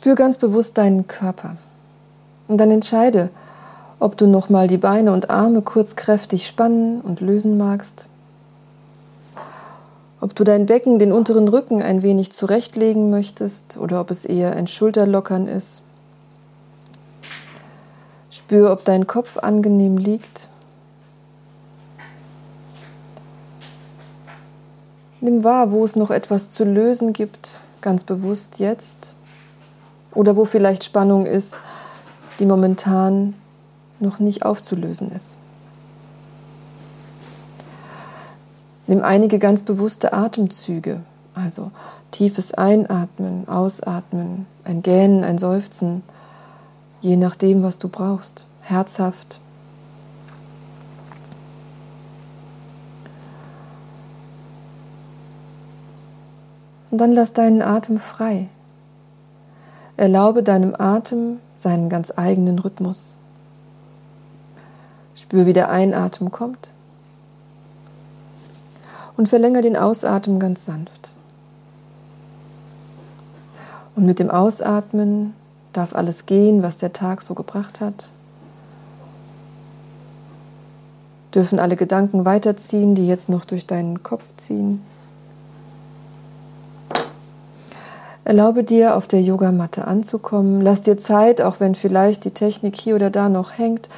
Spür ganz bewusst deinen Körper und dann entscheide, ob du nochmal die Beine und Arme kurz kräftig spannen und lösen magst, ob du dein Becken, den unteren Rücken ein wenig zurechtlegen möchtest oder ob es eher ein Schulterlockern ist. Spür, ob dein Kopf angenehm liegt. Nimm wahr, wo es noch etwas zu lösen gibt, ganz bewusst jetzt. Oder wo vielleicht Spannung ist, die momentan noch nicht aufzulösen ist. Nimm einige ganz bewusste Atemzüge, also tiefes Einatmen, Ausatmen, ein Gähnen, ein Seufzen, je nachdem, was du brauchst, herzhaft. Und dann lass deinen Atem frei. Erlaube deinem Atem seinen ganz eigenen Rhythmus. Spür, wie der Einatmen kommt und verlängere den Ausatmen ganz sanft. Und mit dem Ausatmen darf alles gehen, was der Tag so gebracht hat. Dürfen alle Gedanken weiterziehen, die jetzt noch durch deinen Kopf ziehen. Erlaube dir, auf der Yogamatte anzukommen. Lass dir Zeit, auch wenn vielleicht die Technik hier oder da noch hängt,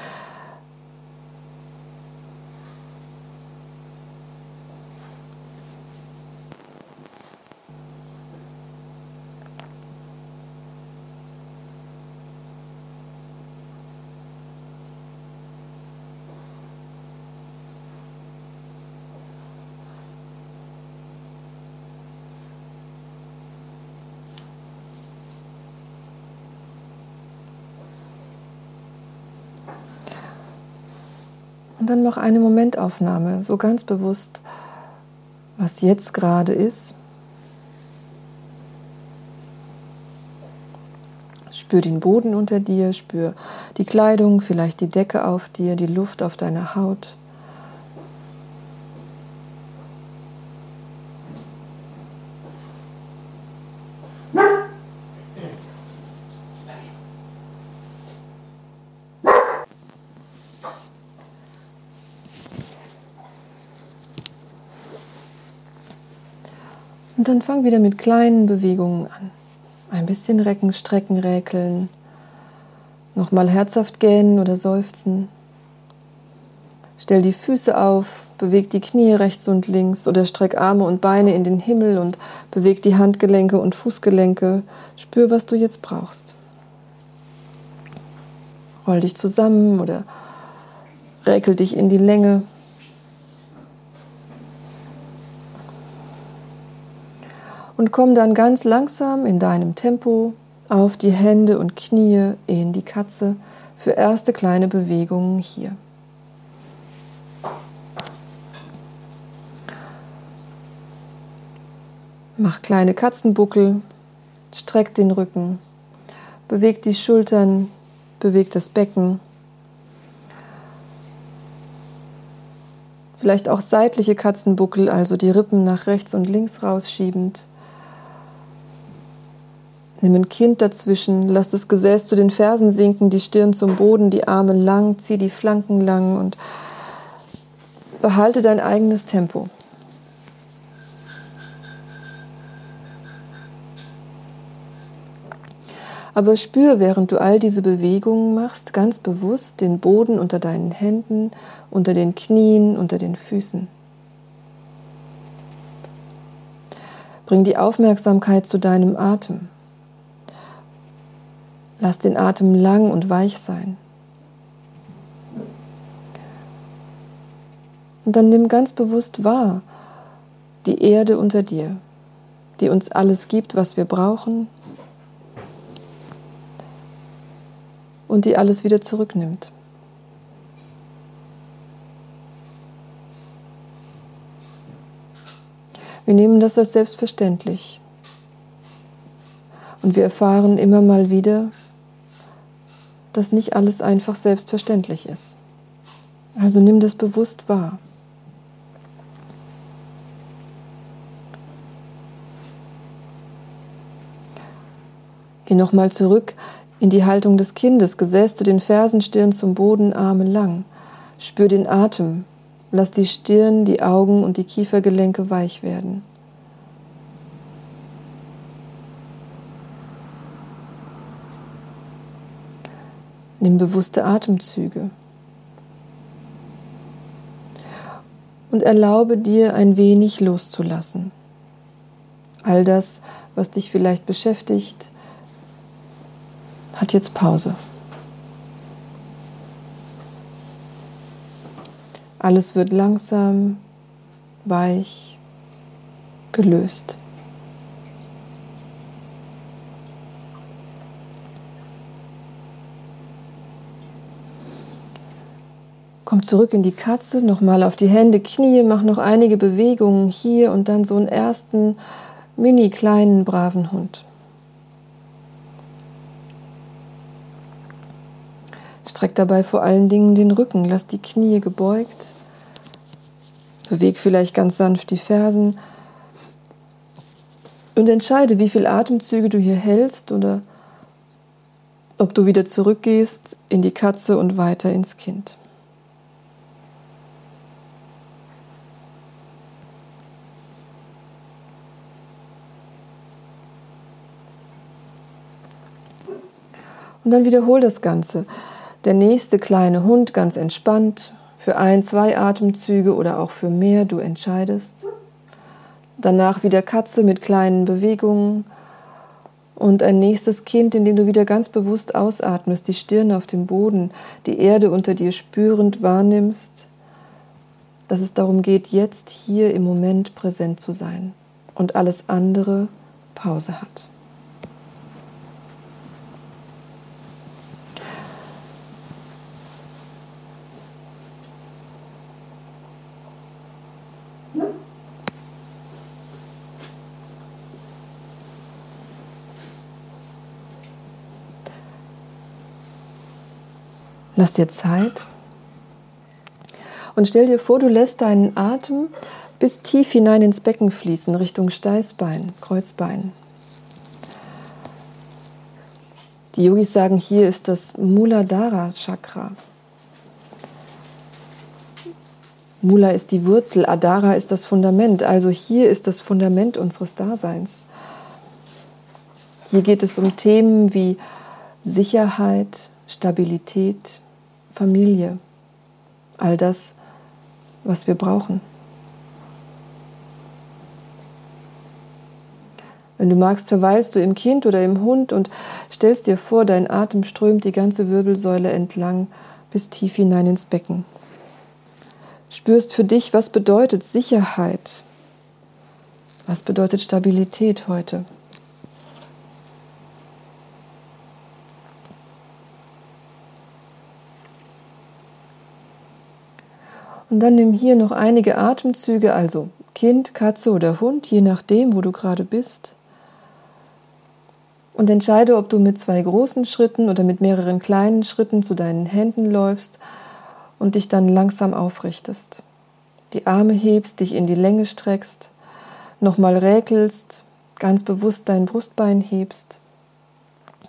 Und dann mach eine Momentaufnahme, so ganz bewusst, was jetzt gerade ist. Spür den Boden unter dir, spür die Kleidung, vielleicht die Decke auf dir, die Luft auf deiner Haut. Dann fang wieder mit kleinen Bewegungen an. Ein bisschen recken, strecken, räkeln. Nochmal herzhaft gähnen oder seufzen. Stell die Füße auf, beweg die Knie rechts und links oder streck Arme und Beine in den Himmel und beweg die Handgelenke und Fußgelenke. Spür, was du jetzt brauchst. Roll dich zusammen oder räkel dich in die Länge. Und komm dann ganz langsam in deinem Tempo auf die Hände und Knie in die Katze für erste kleine Bewegungen hier. Mach kleine Katzenbuckel, streck den Rücken, beweg die Schultern, beweg das Becken. Vielleicht auch seitliche Katzenbuckel, also die Rippen nach rechts und links rausschiebend. Nimm ein Kind dazwischen, lass das Gesäß zu den Fersen sinken, die Stirn zum Boden, die Arme lang, zieh die Flanken lang und behalte dein eigenes Tempo. Aber spür, während du all diese Bewegungen machst, ganz bewusst den Boden unter deinen Händen, unter den Knien, unter den Füßen. Bring die Aufmerksamkeit zu deinem Atem. Lass den Atem lang und weich sein. Und dann nimm ganz bewusst wahr die Erde unter dir, die uns alles gibt, was wir brauchen und die alles wieder zurücknimmt. Wir nehmen das als selbstverständlich. Und wir erfahren immer mal wieder, dass nicht alles einfach selbstverständlich ist. Also nimm das bewusst wahr. Geh nochmal zurück in die Haltung des Kindes, gesäßt du den Fersen, Stirn zum Boden, Arme lang. Spür den Atem, lass die Stirn, die Augen und die Kiefergelenke weich werden. Nimm bewusste Atemzüge. Und erlaube dir ein wenig loszulassen. All das, was dich vielleicht beschäftigt, hat jetzt Pause. Alles wird langsam, weich, gelöst. Komm zurück in die Katze, nochmal auf die Hände, Knie, mach noch einige Bewegungen hier und dann so einen ersten mini kleinen braven Hund. Streck dabei vor allen Dingen den Rücken, lass die Knie gebeugt. Beweg vielleicht ganz sanft die Fersen und entscheide, wie viele Atemzüge du hier hältst oder ob du wieder zurückgehst in die Katze und weiter ins Kind. Und dann wiederhol das Ganze. Der nächste kleine Hund ganz entspannt, für ein, zwei Atemzüge oder auch für mehr, du entscheidest. Danach wieder Katze mit kleinen Bewegungen und ein nächstes Kind, in dem du wieder ganz bewusst ausatmest, die Stirn auf dem Boden, die Erde unter dir spürend wahrnimmst, dass es darum geht, jetzt hier im Moment präsent zu sein und alles andere Pause hat. Lass dir Zeit und stell dir vor, du lässt deinen Atem bis tief hinein ins Becken fließen, Richtung Steißbein, Kreuzbein. Die Yogis sagen, hier ist das Muladhara Chakra. Mula ist die Wurzel, Adhara ist das Fundament. Also hier ist das Fundament unseres Daseins. Hier geht es um Themen wie Sicherheit, Stabilität, Familie, all das, was wir brauchen. Wenn du magst, verweilst du im Kind oder im Hund und stellst dir vor, dein Atem strömt die ganze Wirbelsäule entlang bis tief hinein ins Becken. Spürst für dich, was bedeutet Sicherheit? Was bedeutet Stabilität heute? Und dann nimm hier noch einige Atemzüge, also Kind, Katze oder Hund, je nachdem, wo du gerade bist. Und entscheide, ob du mit zwei großen Schritten oder mit mehreren kleinen Schritten zu deinen Händen läufst und dich dann langsam aufrichtest. Die Arme hebst, dich in die Länge streckst, nochmal räkelst, ganz bewusst dein Brustbein hebst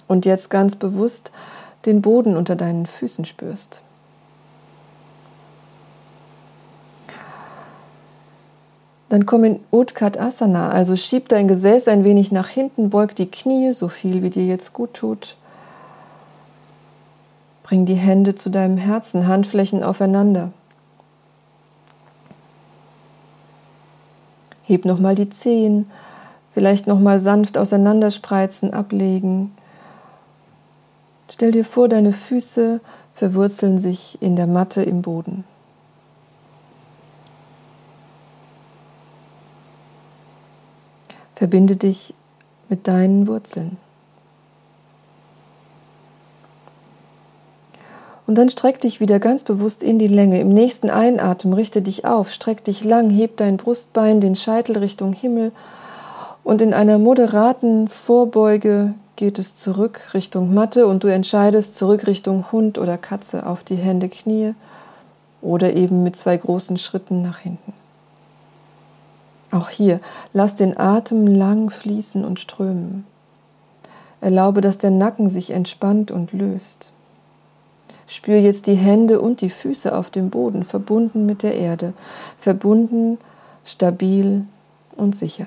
und jetzt ganz bewusst den Boden unter deinen Füßen spürst. Dann komm in Utkat Asana, also schieb dein Gesäß ein wenig nach hinten, beug die Knie, so viel wie dir jetzt gut tut. Bring die Hände zu deinem Herzen, Handflächen aufeinander. Heb nochmal die Zehen, vielleicht nochmal sanft auseinanderspreizen, ablegen. Stell dir vor, deine Füße verwurzeln sich in der Matte im Boden. Verbinde dich mit deinen Wurzeln. Und dann streck dich wieder ganz bewusst in die Länge. Im nächsten Einatmen richte dich auf, streck dich lang, heb dein Brustbein, den Scheitel Richtung Himmel und in einer moderaten Vorbeuge geht es zurück Richtung Matte und du entscheidest zurück Richtung Hund oder Katze auf die Hände, Knie oder eben mit zwei großen Schritten nach hinten. Auch hier, lass den Atem lang fließen und strömen. Erlaube, dass der Nacken sich entspannt und löst. Spür jetzt die Hände und die Füße auf dem Boden, verbunden mit der Erde, verbunden, stabil und sicher.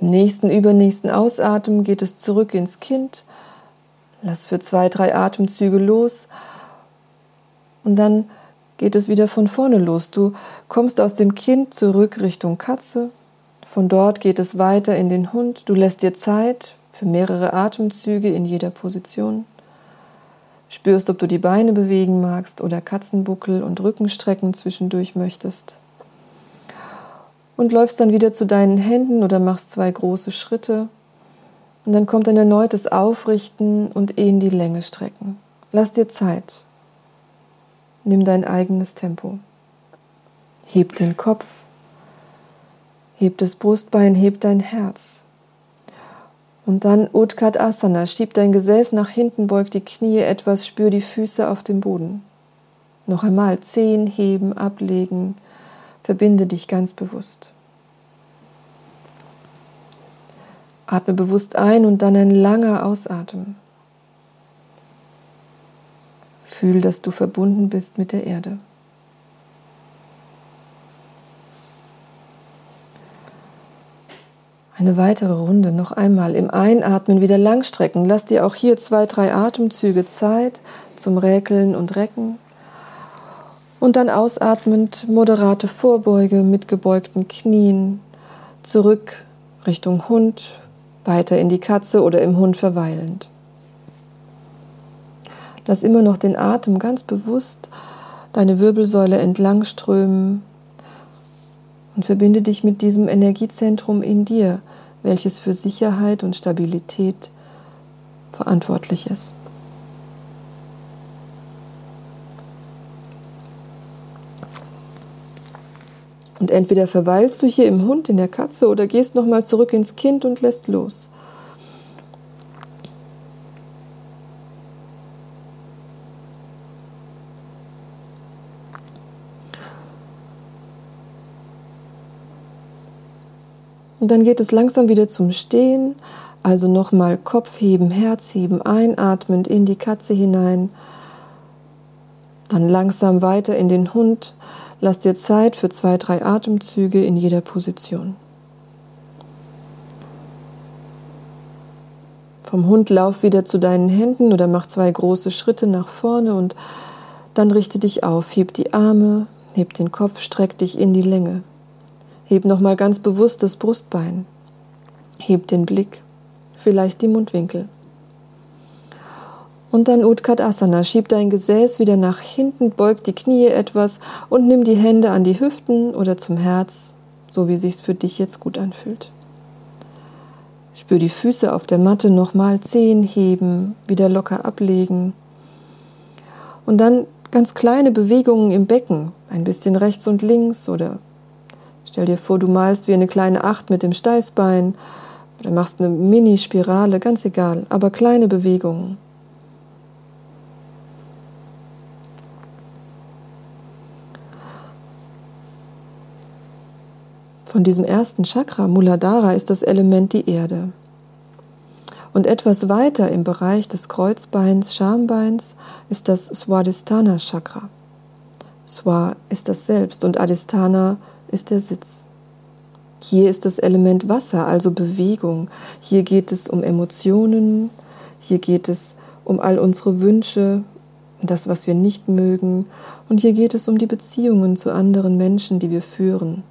Im nächsten, übernächsten Ausatmen geht es zurück ins Kind. Lass für zwei, drei Atemzüge los und dann geht es wieder von vorne los. Du kommst aus dem Kind zurück Richtung Katze. Von dort geht es weiter in den Hund. Du lässt dir Zeit für mehrere Atemzüge in jeder Position. Spürst, ob du die Beine bewegen magst oder Katzenbuckel und Rückenstrecken zwischendurch möchtest und läufst dann wieder zu deinen Händen oder machst zwei große Schritte. Und dann kommt ein erneutes Aufrichten und in die Länge strecken. Lass dir Zeit. Nimm dein eigenes Tempo. Heb den Kopf. Heb das Brustbein, heb dein Herz. Und dann Utkat Asana. Schieb dein Gesäß nach hinten, beug die Knie etwas, spür die Füße auf dem Boden. Noch einmal Zehen heben, ablegen, Verbinde dich ganz bewusst. Atme bewusst ein und dann ein langer Ausatmen. Fühl, dass du verbunden bist mit der Erde. Eine weitere Runde noch einmal im Einatmen wieder langstrecken. Lass dir auch hier zwei, drei Atemzüge Zeit zum Räkeln und Recken. Und dann ausatmend moderate Vorbeuge mit gebeugten Knien, zurück Richtung Hund, weiter in die Katze oder im Hund verweilend. Lass immer noch den Atem ganz bewusst deine Wirbelsäule entlang strömen und verbinde dich mit diesem Energiezentrum in dir, welches für Sicherheit und Stabilität verantwortlich ist. Und entweder verweilst du hier im Hund, in der Katze oder gehst nochmal zurück ins Kind und lässt los. Und dann geht es langsam wieder zum Stehen. Also nochmal Kopf heben, Herz heben, einatmend in die Katze hinein. Dann langsam weiter in den Hund. Lass dir Zeit für zwei, drei Atemzüge in jeder Position. Vom Hund lauf wieder zu deinen Händen oder mach zwei große Schritte nach vorne und dann richte dich auf, heb die Arme, heb den Kopf, streck dich in die Länge. Heb nochmal ganz bewusst das Brustbein. Heb den Blick, vielleicht die Mundwinkel. Und dann Utkatasana. Schieb dein Gesäß wieder nach hinten, beug die Knie etwas und nimm die Hände an die Hüften oder zum Herz, so wie sich's für dich jetzt gut anfühlt. Spür die Füße auf der Matte nochmal Zehen heben, wieder locker ablegen. Und dann ganz kleine Bewegungen im Becken, ein bisschen rechts und links oder stell dir vor, du malst wie eine kleine Acht mit dem Steißbein oder machst eine Mini-Spirale, ganz egal, aber kleine Bewegungen. Von diesem ersten Chakra, Muladhara, ist das Element die Erde. Und etwas weiter im Bereich des Kreuzbeins, Schambeins, ist das Swadhisthana Chakra. Swa ist das Selbst und Adhisthana ist der Sitz. Hier ist das Element Wasser, also Bewegung. Hier geht es um Emotionen, hier geht es um all unsere Wünsche, das, was wir nicht mögen, und hier geht es um die Beziehungen zu anderen Menschen, die wir führen.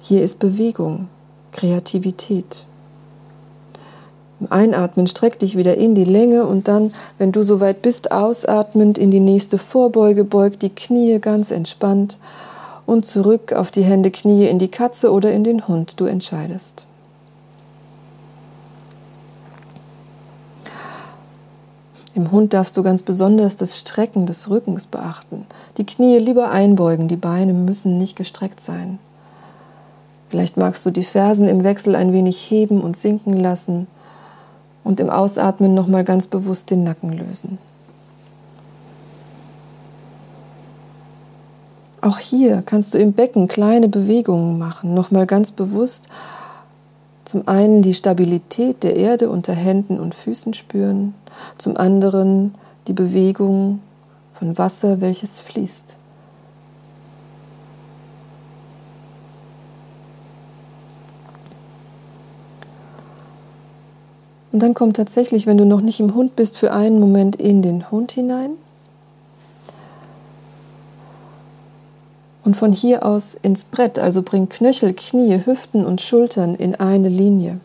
Hier ist Bewegung, Kreativität. Im Einatmen streck dich wieder in die Länge und dann, wenn du soweit bist, ausatmend in die nächste Vorbeuge, beug die Knie ganz entspannt und zurück auf die Hände, Knie in die Katze oder in den Hund, du entscheidest. Im Hund darfst du ganz besonders das Strecken des Rückens beachten. Die Knie lieber einbeugen, die Beine müssen nicht gestreckt sein. Vielleicht magst du die Fersen im Wechsel ein wenig heben und sinken lassen und im Ausatmen nochmal ganz bewusst den Nacken lösen. Auch hier kannst du im Becken kleine Bewegungen machen, nochmal ganz bewusst. Zum einen die Stabilität der Erde unter Händen und Füßen spüren, zum anderen die Bewegung von Wasser, welches fließt. Und dann kommt tatsächlich, wenn du noch nicht im Hund bist, für einen Moment in den Hund hinein. Und von hier aus ins Brett, also bring Knöchel, Knie, Hüften und Schultern in eine Linie.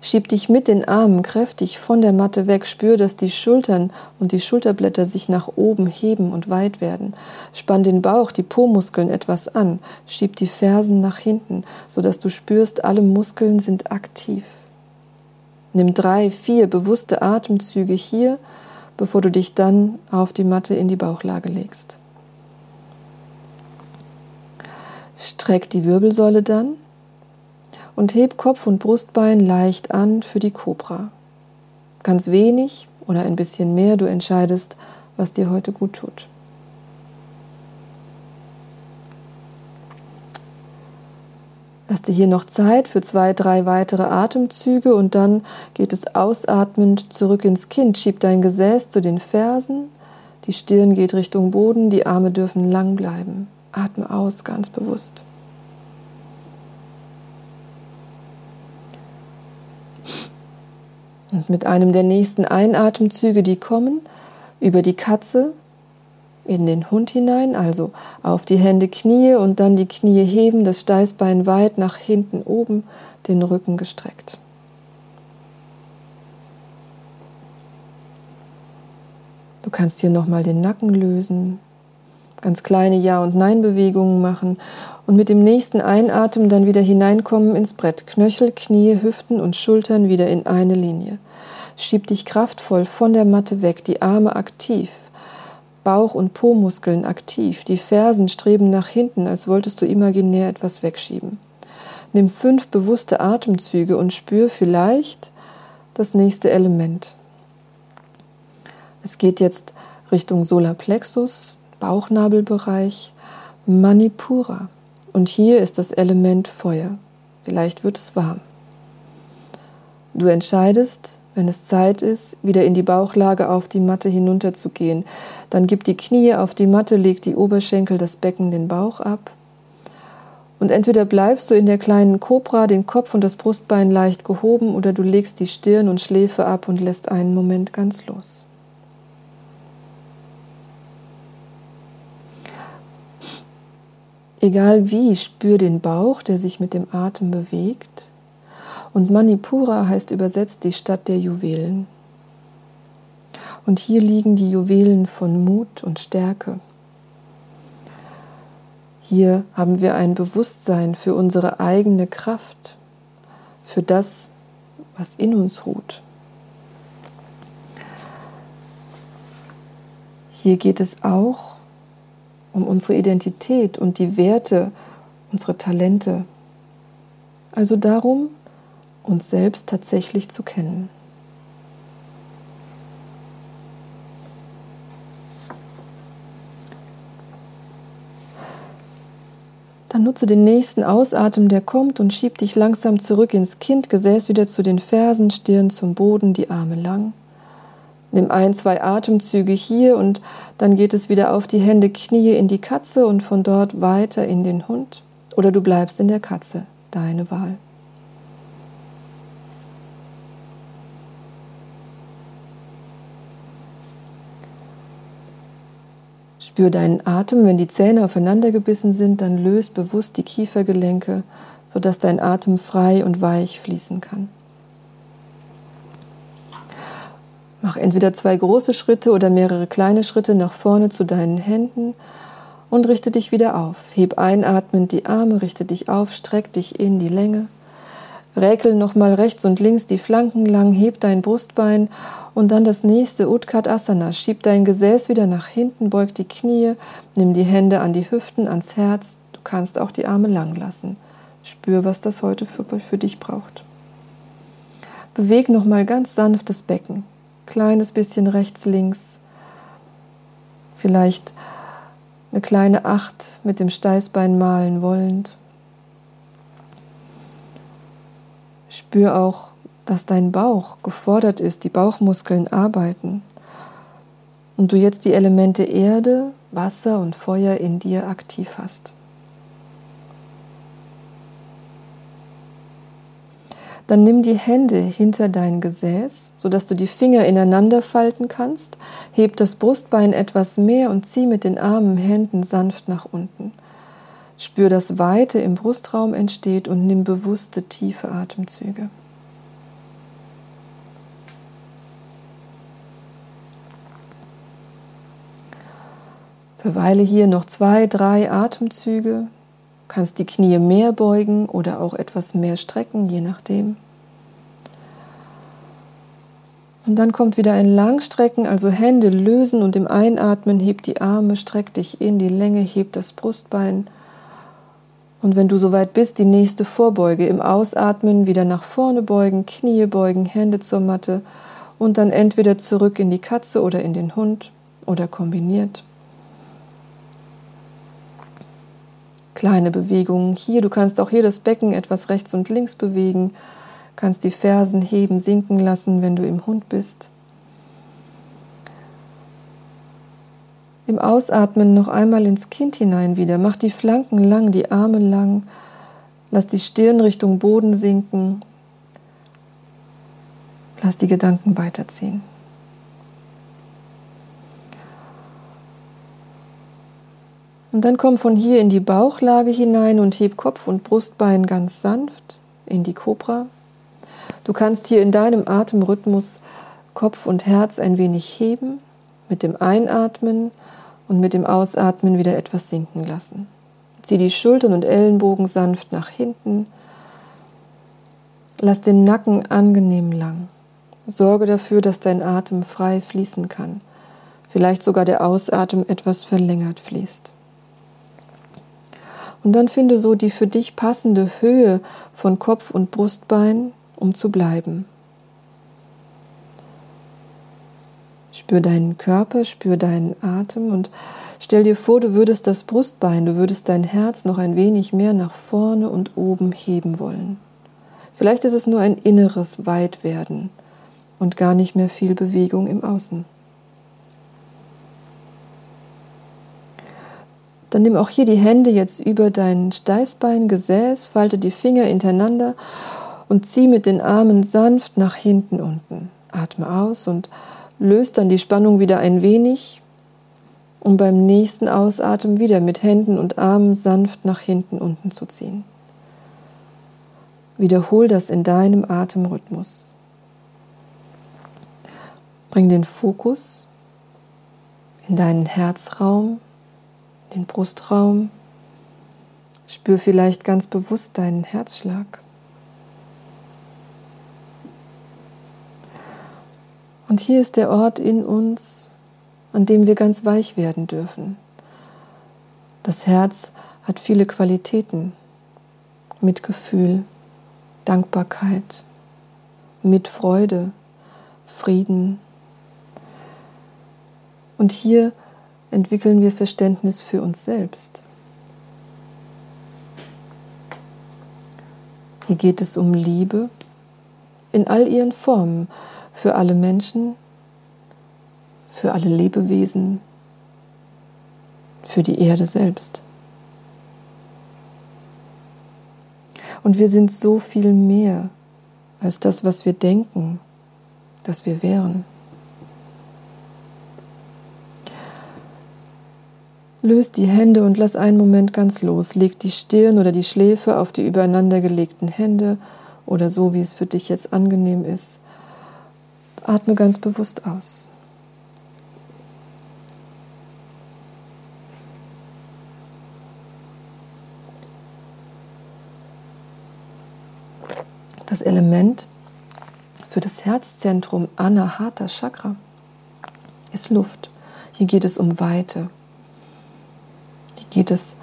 Schieb dich mit den Armen kräftig von der Matte weg, spür, dass die Schultern und die Schulterblätter sich nach oben heben und weit werden. Spann den Bauch, die Po-Muskeln etwas an, schieb die Fersen nach hinten, sodass du spürst, alle Muskeln sind aktiv. Nimm drei, vier bewusste Atemzüge hier, bevor du dich dann auf die Matte in die Bauchlage legst. Streck die Wirbelsäule dann und heb Kopf und Brustbein leicht an für die Kobra. Ganz wenig oder ein bisschen mehr, du entscheidest, was dir heute gut tut. Lass dir hier noch Zeit für zwei, drei weitere Atemzüge und dann geht es ausatmend zurück ins Kind. Schieb dein Gesäß zu den Fersen, die Stirn geht Richtung Boden, die Arme dürfen lang bleiben. Atme aus, ganz bewusst. Und mit einem der nächsten Einatemzüge, die kommen, über die Katze in den Hund hinein, also auf die Hände, Knie und dann die Knie heben, das Steißbein weit nach hinten oben, den Rücken gestreckt. Du kannst hier nochmal den Nacken lösen, ganz kleine Ja- und Nein-Bewegungen machen und mit dem nächsten Einatmen dann wieder hineinkommen ins Brett. Knöchel, Knie, Hüften und Schultern wieder in eine Linie. Schieb dich kraftvoll von der Matte weg, die Arme aktiv, Bauch- und Po-Muskeln aktiv, die Fersen streben nach hinten, als wolltest du imaginär etwas wegschieben. Nimm fünf bewusste Atemzüge und spür vielleicht das nächste Element. Es geht jetzt Richtung Solarplexus, Bauchnabelbereich, Manipura. Und hier ist das Element Feuer. Vielleicht wird es warm. Du entscheidest, wenn es Zeit ist, wieder in die Bauchlage auf die Matte hinunterzugehen. Dann gib die Knie auf die Matte, leg die Oberschenkel, das Becken, den Bauch ab. Und entweder bleibst du in der kleinen Kobra, den Kopf und das Brustbein leicht gehoben, oder du legst die Stirn und Schläfe ab und lässt einen Moment ganz los. Egal wie, spür den Bauch, der sich mit dem Atem bewegt. Und Manipura heißt übersetzt die Stadt der Juwelen. Und hier liegen die Juwelen von Mut und Stärke. Hier haben wir ein Bewusstsein für unsere eigene Kraft, für das, was in uns ruht. Hier geht es auch um unsere Identität und die Werte, unsere Talente. Also darum, uns selbst tatsächlich zu kennen. Dann nutze den nächsten Ausatmen, der kommt und schieb dich langsam zurück ins Kind, Gesäß wieder zu den Fersen, Stirn zum Boden, die Arme lang. Nimm ein, zwei Atemzüge hier und dann geht es wieder auf die Hände, Knie in die Katze und von dort weiter in den Hund. Oder du bleibst in der Katze, deine Wahl. Spür deinen Atem, wenn die Zähne aufeinander gebissen sind, dann löst bewusst die Kiefergelenke, sodass dein Atem frei und weich fließen kann. Mach entweder zwei große Schritte oder mehrere kleine Schritte nach vorne zu deinen Händen und richte dich wieder auf. Heb einatmend die Arme, richte dich auf, streck dich in die Länge. Räkel nochmal rechts und links die Flanken lang, heb dein Brustbein und dann das nächste Utkatasana. Schieb dein Gesäß wieder nach hinten, beug die Knie, nimm die Hände an die Hüften, ans Herz. Du kannst auch die Arme lang lassen. Spür, was das heute für, für dich braucht. Beweg nochmal ganz sanft das Becken kleines bisschen rechts, links. Vielleicht eine kleine Acht mit dem Steißbein malen wollend. Spür auch, dass dein Bauch gefordert ist, die Bauchmuskeln arbeiten und du jetzt die Elemente Erde, Wasser und Feuer in dir aktiv hast. Dann nimm die Hände hinter dein Gesäß, sodass du die Finger ineinander falten kannst. Heb das Brustbein etwas mehr und zieh mit den Armen, Händen sanft nach unten. Spür, dass Weite im Brustraum entsteht und nimm bewusste, tiefe Atemzüge. Verweile hier noch zwei, drei Atemzüge, kannst die Knie mehr beugen oder auch etwas mehr strecken, je nachdem. Und dann kommt wieder ein Langstrecken, also Hände lösen und im Einatmen heb die Arme, streck dich in die Länge, heb das Brustbein. Und wenn du soweit bist, die nächste Vorbeuge. Im Ausatmen wieder nach vorne beugen, Knie beugen, Hände zur Matte und dann entweder zurück in die Katze oder in den Hund oder kombiniert. kleine Bewegungen hier. Du kannst auch hier das Becken etwas rechts und links bewegen, kannst die Fersen heben, sinken lassen, wenn du im Hund bist. Im Ausatmen noch einmal ins Kind hinein wieder. Mach die Flanken lang, die Arme lang. Lass die Stirn Richtung Boden sinken. Lass die Gedanken weiterziehen. Und dann komm von hier in die Bauchlage hinein und heb Kopf und Brustbein ganz sanft in die Kobra. Du kannst hier in deinem Atemrhythmus Kopf und Herz ein wenig heben, mit dem Einatmen und mit dem Ausatmen wieder etwas sinken lassen. Zieh die Schultern und Ellenbogen sanft nach hinten. Lass den Nacken angenehm lang. Sorge dafür, dass dein Atem frei fließen kann. Vielleicht sogar der Ausatmen etwas verlängert fließt. Und dann finde so die für dich passende Höhe von Kopf und Brustbein, um zu bleiben. Spür deinen Körper, spür deinen Atem und stell dir vor, du würdest das Brustbein, du würdest dein Herz noch ein wenig mehr nach vorne und oben heben wollen. Vielleicht ist es nur ein inneres Weitwerden und gar nicht mehr viel Bewegung im Außen. Dann nimm auch hier die Hände jetzt über dein Steißbein, Gesäß, falte die Finger hintereinander und zieh mit den Armen sanft nach hinten unten. Atme aus und löst dann die Spannung wieder ein wenig, um beim nächsten Ausatmen wieder mit Händen und Armen sanft nach hinten unten zu ziehen. Wiederhol das in deinem Atemrhythmus. Bring den Fokus in deinen Herzraum den Brustraum. Spür vielleicht ganz bewusst deinen Herzschlag. Und hier ist der Ort in uns, an dem wir ganz weich werden dürfen. Das Herz hat viele Qualitäten. Mitgefühl, Dankbarkeit, Mitfreude, Frieden. Und hier entwickeln wir Verständnis für uns selbst. Hier geht es um Liebe in all ihren Formen für alle Menschen, für alle Lebewesen, für die Erde selbst. Und wir sind so viel mehr als das, was wir denken, dass wir wären. Löst die Hände und lass einen Moment ganz los. Leg die Stirn oder die Schläfe auf die übereinandergelegten Hände oder so, wie es für dich jetzt angenehm ist. Atme ganz bewusst aus. Das Element für das Herzzentrum Anahata Chakra ist Luft. Hier geht es um Weite geht es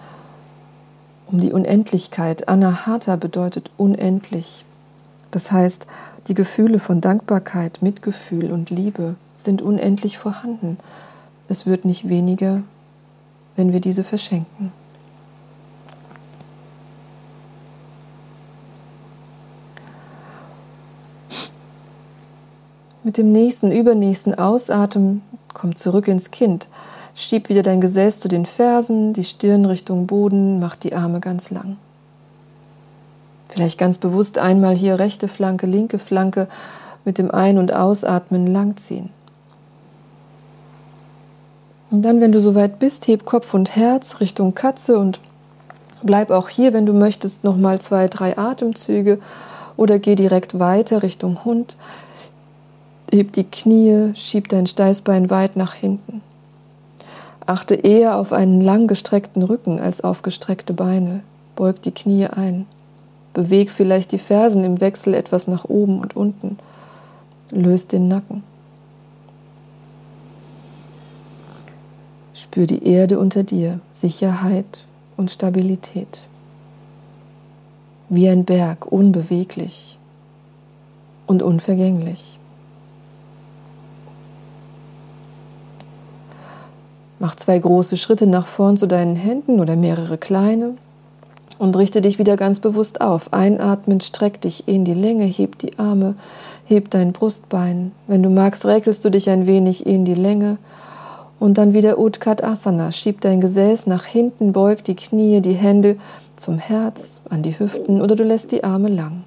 um die Unendlichkeit. Anahata bedeutet unendlich. Das heißt, die Gefühle von Dankbarkeit, Mitgefühl und Liebe sind unendlich vorhanden. Es wird nicht weniger wenn wir diese verschenken. Mit dem nächsten, übernächsten Ausatmen komm zurück ins Kind. Schieb wieder dein Gesäß zu den Fersen, die Stirn Richtung Boden, mach die Arme ganz lang. Vielleicht ganz bewusst einmal hier rechte Flanke, linke Flanke mit dem Ein- und Ausatmen langziehen. Und dann, wenn du soweit bist, heb Kopf und Herz Richtung Katze und bleib auch hier, wenn du möchtest, nochmal zwei, drei Atemzüge oder geh direkt weiter Richtung Hund. Heb die Knie, schieb dein Steißbein weit nach hinten. Achte eher auf einen langgestreckten Rücken als auf gestreckte Beine. Beug die Knie ein. Beweg vielleicht die Fersen im Wechsel etwas nach oben und unten. Löst den Nacken. Spür die Erde unter dir, Sicherheit und Stabilität. Wie ein Berg, unbeweglich und unvergänglich. Mach zwei große Schritte nach vorn zu deinen Händen oder mehrere kleine und richte dich wieder ganz bewusst auf. Einatmen, streck dich in die Länge, heb die Arme, heb dein Brustbein. Wenn du magst, räkelst du dich ein wenig in die Länge. Und dann wieder Utkat Asana. Schieb dein Gesäß nach hinten, beug die Knie, die Hände zum Herz, an die Hüften oder du lässt die Arme lang.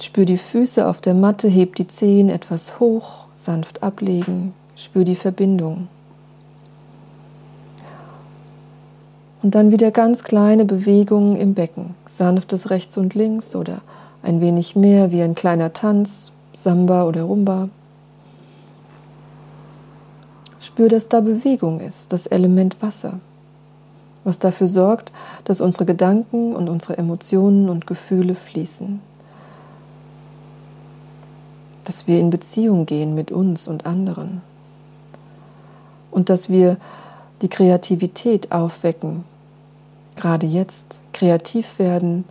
Spür die Füße auf der Matte, heb die Zehen etwas hoch, sanft ablegen, spür die Verbindung. Und dann wieder ganz kleine Bewegungen im Becken, sanftes rechts und links oder ein wenig mehr wie ein kleiner Tanz, Samba oder Rumba. Spür, dass da Bewegung ist, das Element Wasser, was dafür sorgt, dass unsere Gedanken und unsere Emotionen und Gefühle fließen. Dass wir in Beziehung gehen mit uns und anderen. Und dass wir die Kreativität aufwecken, gerade jetzt kreativ werden,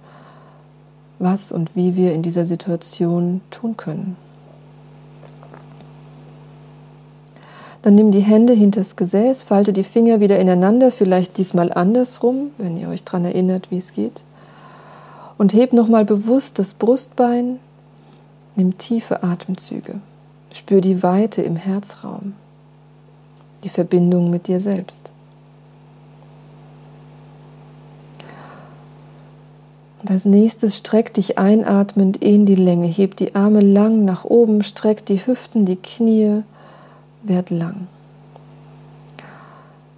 was und wie wir in dieser Situation tun können. Dann nimm die Hände hinters Gesäß, falte die Finger wieder ineinander, vielleicht diesmal andersrum, wenn ihr euch daran erinnert, wie es geht. Und heb nochmal bewusst das Brustbein, nimm tiefe Atemzüge, spür die Weite im Herzraum, die Verbindung mit dir selbst. Und als nächstes streck dich einatmend in die Länge. Heb die Arme lang nach oben, streck die Hüften, die Knie, werd lang.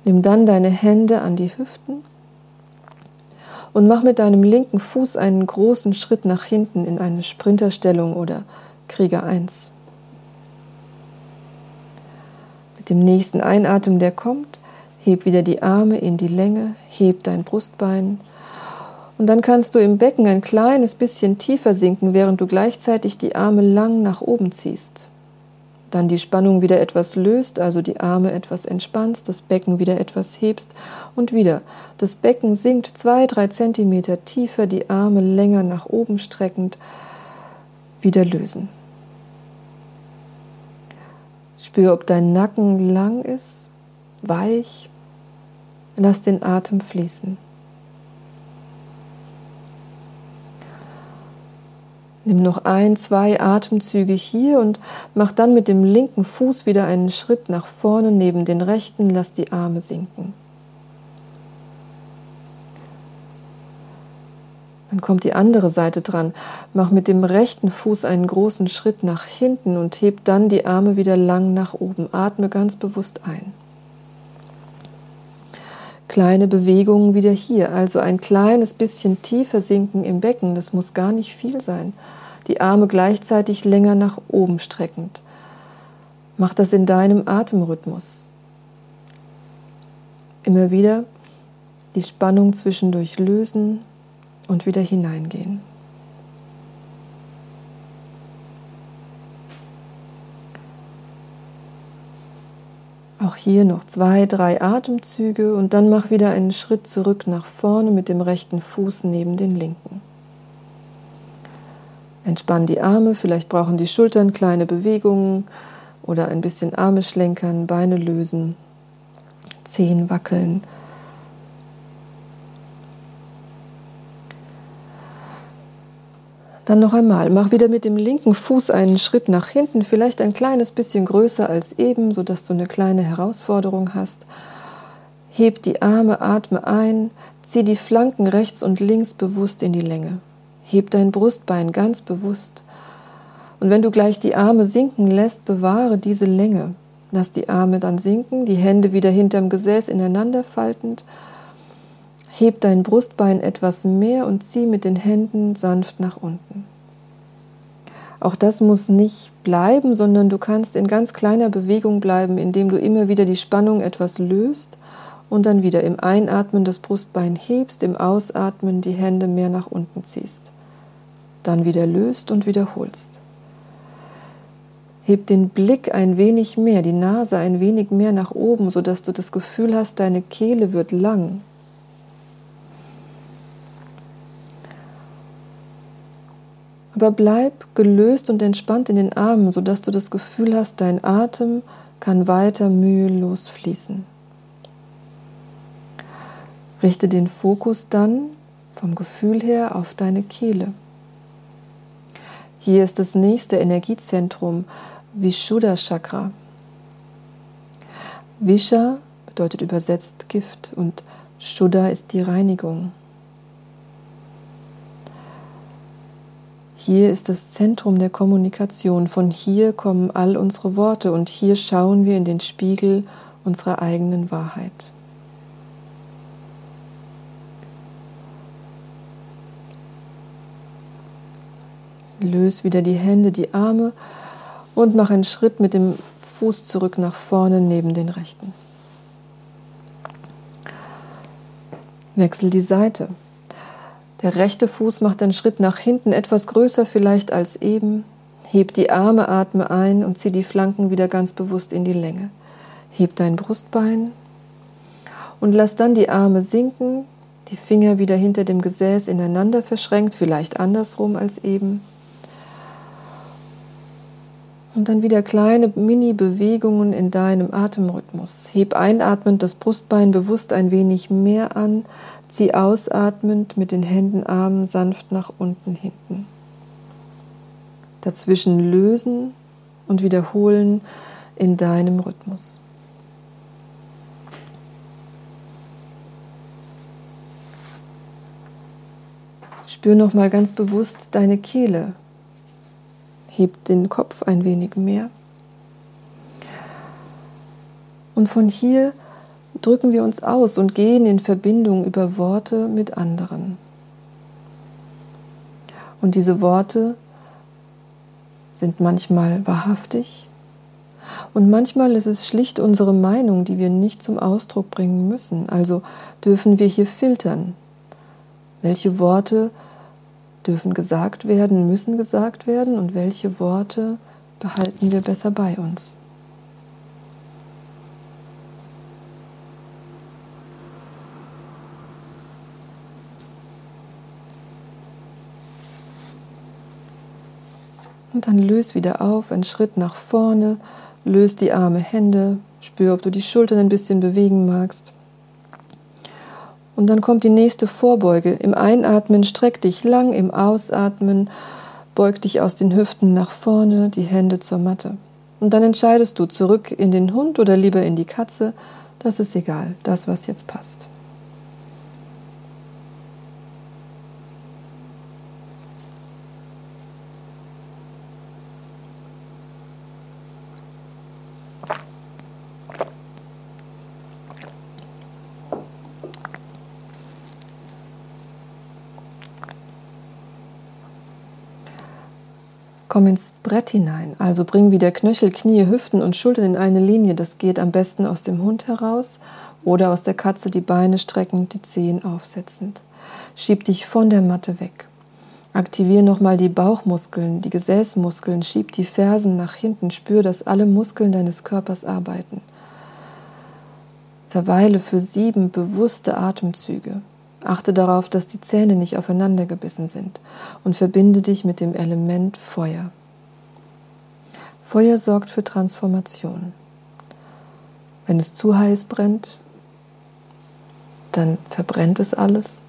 Nimm dann deine Hände an die Hüften und mach mit deinem linken Fuß einen großen Schritt nach hinten in eine Sprinterstellung oder Krieger 1. Mit dem nächsten Einatmen, der kommt, heb wieder die Arme in die Länge, heb dein Brustbein und dann kannst du im Becken ein kleines bisschen tiefer sinken, während du gleichzeitig die Arme lang nach oben ziehst. Dann die Spannung wieder etwas löst, also die Arme etwas entspannst, das Becken wieder etwas hebst und wieder. Das Becken sinkt zwei, drei Zentimeter tiefer, die Arme länger nach oben streckend, wieder lösen. Spür, ob dein Nacken lang ist, weich. Lass den Atem fließen. Nimm noch ein, zwei Atemzüge hier und mach dann mit dem linken Fuß wieder einen Schritt nach vorne neben den rechten, lass die Arme sinken. Dann kommt die andere Seite dran. Mach mit dem rechten Fuß einen großen Schritt nach hinten und heb dann die Arme wieder lang nach oben. Atme ganz bewusst ein. Kleine Bewegungen wieder hier, also ein kleines bisschen tiefer sinken im Becken, das muss gar nicht viel sein. Die Arme gleichzeitig länger nach oben streckend. Mach das in deinem Atemrhythmus. Immer wieder die Spannung zwischendurch lösen und wieder hineingehen. Auch hier noch zwei, drei Atemzüge und dann mach wieder einen Schritt zurück nach vorne mit dem rechten Fuß neben den linken. Entspann die Arme, vielleicht brauchen die Schultern kleine Bewegungen oder ein bisschen Arme schlenkern, Beine lösen. Zehen wackeln. Dann noch einmal, mach wieder mit dem linken Fuß einen Schritt nach hinten, vielleicht ein kleines bisschen größer als eben, sodass du eine kleine Herausforderung hast. Heb die Arme, atme ein, zieh die Flanken rechts und links bewusst in die Länge. Heb dein Brustbein ganz bewusst. Und wenn du gleich die Arme sinken lässt, bewahre diese Länge. Lass die Arme dann sinken, die Hände wieder hinterm Gesäß ineinander faltend. Heb dein Brustbein etwas mehr und zieh mit den Händen sanft nach unten. Auch das muss nicht bleiben, sondern du kannst in ganz kleiner Bewegung bleiben, indem du immer wieder die Spannung etwas löst und dann wieder im Einatmen das Brustbein hebst, im Ausatmen die Hände mehr nach unten ziehst. Dann wieder löst und wiederholst. Heb den Blick ein wenig mehr, die Nase ein wenig mehr nach oben, sodass du das Gefühl hast, deine Kehle wird lang. Aber bleib gelöst und entspannt in den Armen, sodass du das Gefühl hast, dein Atem kann weiter mühelos fließen. Richte den Fokus dann vom Gefühl her auf deine Kehle. Hier ist das nächste Energiezentrum, Vishuddha Chakra. Visha bedeutet übersetzt Gift und Shuddha ist die Reinigung. Hier ist das Zentrum der Kommunikation. Von hier kommen all unsere Worte und hier schauen wir in den Spiegel unserer eigenen Wahrheit. Löse wieder die Hände, die Arme und mach einen Schritt mit dem Fuß zurück nach vorne neben den rechten. Wechsel die Seite. Der rechte Fuß macht einen Schritt nach hinten, etwas größer vielleicht als eben. Heb die Arme, atme ein und zieh die Flanken wieder ganz bewusst in die Länge. Heb dein Brustbein und lass dann die Arme sinken, die Finger wieder hinter dem Gesäß ineinander verschränkt, vielleicht andersrum als eben. Und dann wieder kleine Mini-Bewegungen in deinem Atemrhythmus. Heb einatmend das Brustbein bewusst ein wenig mehr an, zieh ausatmend mit den Händen, Armen sanft nach unten hinten. Dazwischen lösen und wiederholen in deinem Rhythmus. Spür noch mal ganz bewusst deine Kehle, Heb den Kopf ein wenig mehr. Und von hier drücken wir uns aus und gehen in Verbindung über Worte mit anderen. Und diese Worte sind manchmal wahrhaftig und manchmal ist es schlicht unsere Meinung, die wir nicht zum Ausdruck bringen müssen. Also dürfen wir hier filtern, welche Worte dürfen gesagt werden, müssen gesagt werden und welche Worte behalten wir besser bei uns. Und dann löst wieder auf, einen Schritt nach vorne, löst die Arme, Hände, spür, ob du die Schultern ein bisschen bewegen magst. Und dann kommt die nächste Vorbeuge. Im Einatmen streck dich lang, im Ausatmen beug dich aus den Hüften nach vorne, die Hände zur Matte. Und dann entscheidest du zurück in den Hund oder lieber in die Katze. Das ist egal, das, was jetzt passt. Komm ins Brett hinein, also bring wieder Knöchel, Knie, Hüften und Schultern in eine Linie. Das geht am besten aus dem Hund heraus oder aus der Katze die Beine streckend, die Zehen aufsetzend. Schieb dich von der Matte weg. Aktiviere nochmal die Bauchmuskeln, die Gesäßmuskeln, schieb die Fersen nach hinten, spür, dass alle Muskeln deines Körpers arbeiten. Verweile für sieben bewusste Atemzüge. Achte darauf, dass die Zähne nicht aufeinander gebissen sind und verbinde dich mit dem Element Feuer. Feuer sorgt für Transformation. Wenn es zu heiß brennt, dann verbrennt es alles.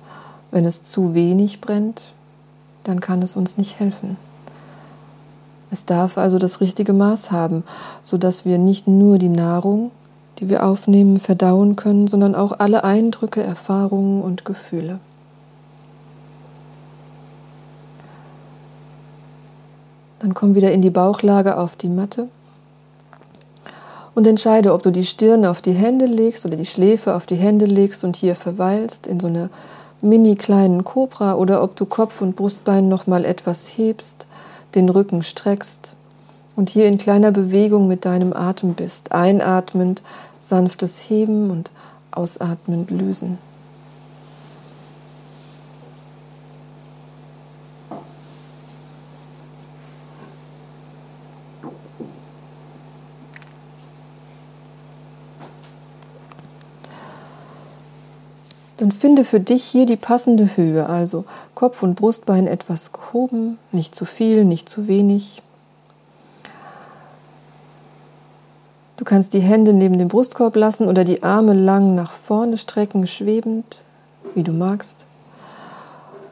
Wenn es zu wenig brennt, dann kann es uns nicht helfen. Es darf also das richtige Maß haben, sodass wir nicht nur die Nahrung, die wir aufnehmen, verdauen können, sondern auch alle Eindrücke, Erfahrungen und Gefühle. Dann komm wieder in die Bauchlage auf die Matte und entscheide, ob du die Stirn auf die Hände legst oder die Schläfe auf die Hände legst und hier verweilst in so einer mini kleinen Kobra oder ob du Kopf und Brustbein noch mal etwas hebst, den Rücken streckst und hier in kleiner Bewegung mit deinem Atem bist, einatmend sanftes Heben und ausatmend lösen. Dann finde für dich hier die passende Höhe, also Kopf und Brustbein etwas gehoben, nicht zu viel, nicht zu wenig. Du kannst die Hände neben dem Brustkorb lassen oder die Arme lang nach vorne strecken, schwebend, wie du magst.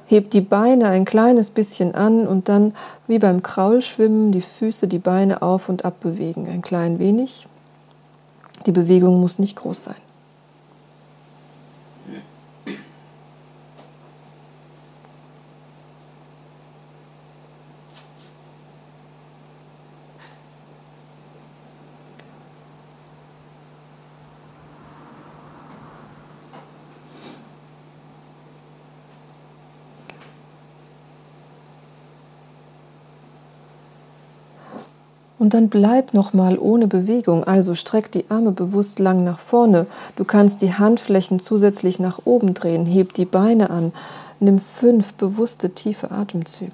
Heb die Beine ein kleines bisschen an und dann wie beim Kraulschwimmen die Füße, die Beine auf und ab bewegen, ein klein wenig. Die Bewegung muss nicht groß sein. Und dann bleib nochmal ohne Bewegung, also streck die Arme bewusst lang nach vorne. Du kannst die Handflächen zusätzlich nach oben drehen, heb die Beine an, nimm fünf bewusste tiefe Atemzüge.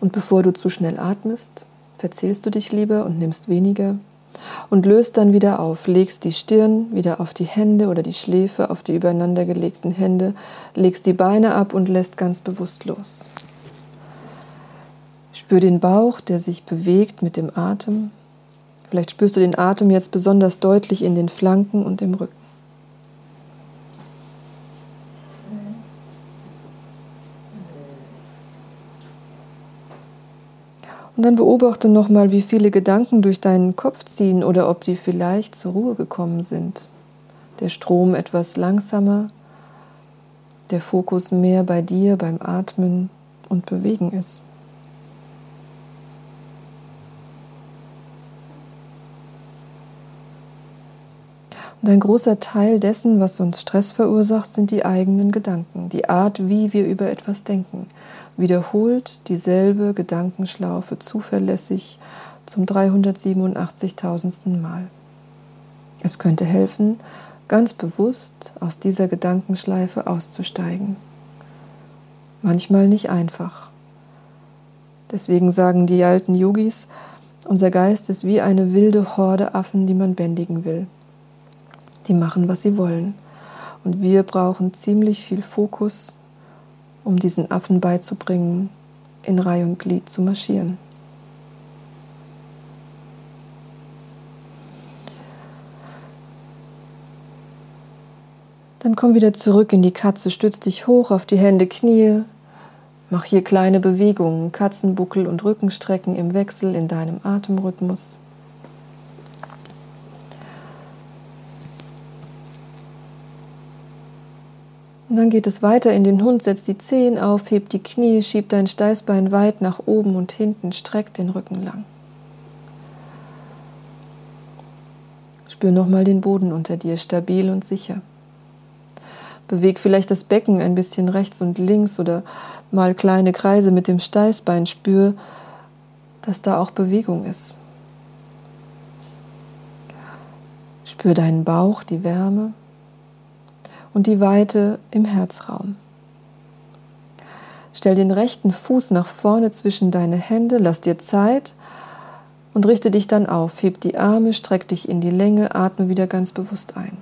Und bevor du zu schnell atmest, verzählst du dich lieber und nimmst weniger und löst dann wieder auf. Legst die Stirn wieder auf die Hände oder die Schläfe auf die übereinandergelegten Hände, legst die Beine ab und lässt ganz bewusst los. Spür den Bauch, der sich bewegt mit dem Atem. Vielleicht spürst du den Atem jetzt besonders deutlich in den Flanken und im Rücken. Und dann beobachte nochmal, wie viele Gedanken durch deinen Kopf ziehen oder ob die vielleicht zur Ruhe gekommen sind. Der Strom etwas langsamer, der Fokus mehr bei dir, beim Atmen und Bewegen ist. Und ein großer Teil dessen, was uns Stress verursacht, sind die eigenen Gedanken, die Art, wie wir über etwas denken. Wiederholt dieselbe Gedankenschlaufe zuverlässig zum 387.000. Mal. Es könnte helfen, ganz bewusst aus dieser Gedankenschleife auszusteigen. Manchmal nicht einfach. Deswegen sagen die alten Yogis, unser Geist ist wie eine wilde Horde Affen, die man bändigen will die machen, was sie wollen. Und wir brauchen ziemlich viel Fokus, um diesen Affen beizubringen, in Reihe und Glied zu marschieren. Dann komm wieder zurück in die Katze, stütz dich hoch auf die Hände, Knie, mach hier kleine Bewegungen, Katzenbuckel und Rückenstrecken im Wechsel in deinem Atemrhythmus. Und dann geht es weiter in den Hund, setzt die Zehen auf, hebt die Knie, schiebt dein Steißbein weit nach oben und hinten, streckt den Rücken lang. Spür nochmal den Boden unter dir, stabil und sicher. Beweg vielleicht das Becken ein bisschen rechts und links oder mal kleine Kreise mit dem Steißbein. Spür, dass da auch Bewegung ist. Spür deinen Bauch, die Wärme und die Weite im Herzraum. Stell den rechten Fuß nach vorne zwischen deine Hände, lass dir Zeit und richte dich dann auf. Heb die Arme, streck dich in die Länge, atme wieder ganz bewusst ein.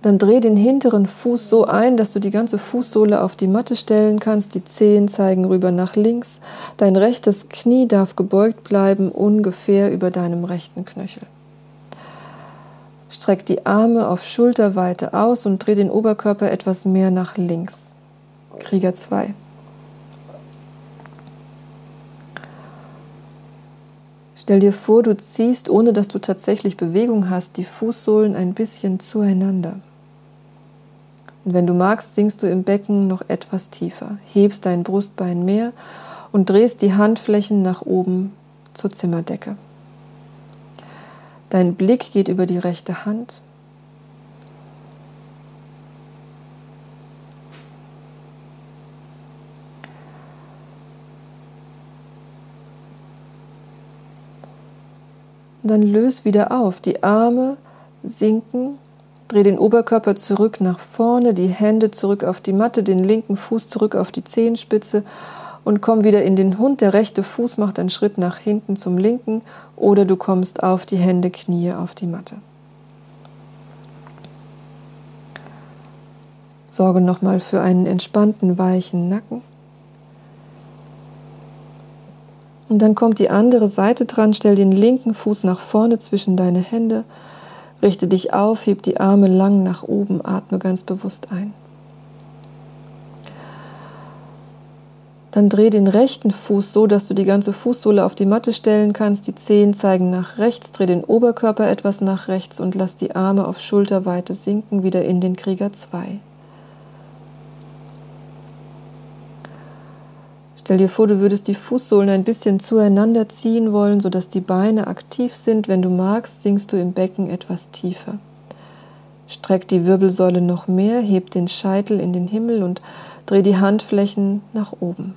Dann dreh den hinteren Fuß so ein, dass du die ganze Fußsohle auf die Matte stellen kannst. Die Zehen zeigen rüber nach links. Dein rechtes Knie darf gebeugt bleiben, ungefähr über deinem rechten Knöchel. Streck die Arme auf Schulterweite aus und dreh den Oberkörper etwas mehr nach links. Krieger 2. Stell dir vor, du ziehst, ohne dass du tatsächlich Bewegung hast, die Fußsohlen ein bisschen zueinander. Und wenn du magst, sinkst du im Becken noch etwas tiefer, hebst dein Brustbein mehr und drehst die Handflächen nach oben zur Zimmerdecke. Dein Blick geht über die rechte Hand dann löse wieder auf. Die Arme sinken, dreh den Oberkörper zurück nach vorne, die Hände zurück auf die Matte, den linken Fuß zurück auf die Zehenspitze und komm wieder in den Hund. Der rechte Fuß macht einen Schritt nach hinten zum linken oder du kommst auf die Hände, Knie auf die Matte. Sorge nochmal für einen entspannten, weichen Nacken. Und dann kommt die andere Seite dran, stell den linken Fuß nach vorne zwischen deine Hände, richte dich auf, heb die Arme lang nach oben, atme ganz bewusst ein. Dann dreh den rechten Fuß so, dass du die ganze Fußsohle auf die Matte stellen kannst. Die Zehen zeigen nach rechts, dreh den Oberkörper etwas nach rechts und lass die Arme auf Schulterweite sinken, wieder in den Krieger 2. Stell dir vor, du würdest die Fußsohlen ein bisschen zueinander ziehen wollen, sodass die Beine aktiv sind. Wenn du magst, sinkst du im Becken etwas tiefer. Streck die Wirbelsäule noch mehr, heb den Scheitel in den Himmel und dreh die Handflächen nach oben.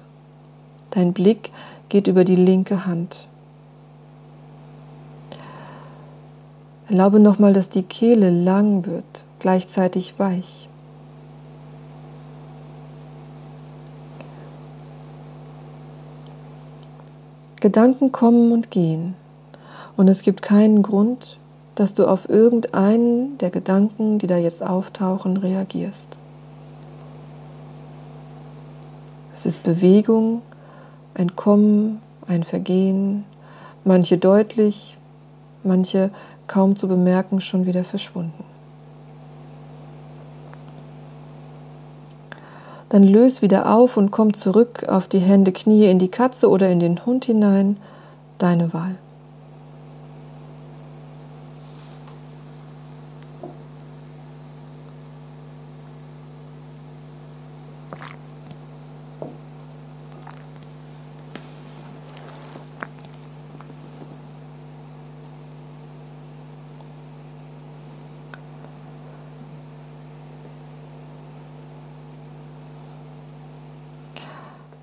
Dein Blick geht über die linke Hand. Erlaube nochmal, dass die Kehle lang wird, gleichzeitig weich. Gedanken kommen und gehen. Und es gibt keinen Grund, dass du auf irgendeinen der Gedanken, die da jetzt auftauchen, reagierst. Es ist Bewegung, ein Kommen, ein Vergehen, manche deutlich, manche kaum zu bemerken, schon wieder verschwunden. Dann löse wieder auf und komm zurück auf die Hände, Knie in die Katze oder in den Hund hinein. Deine Wahl.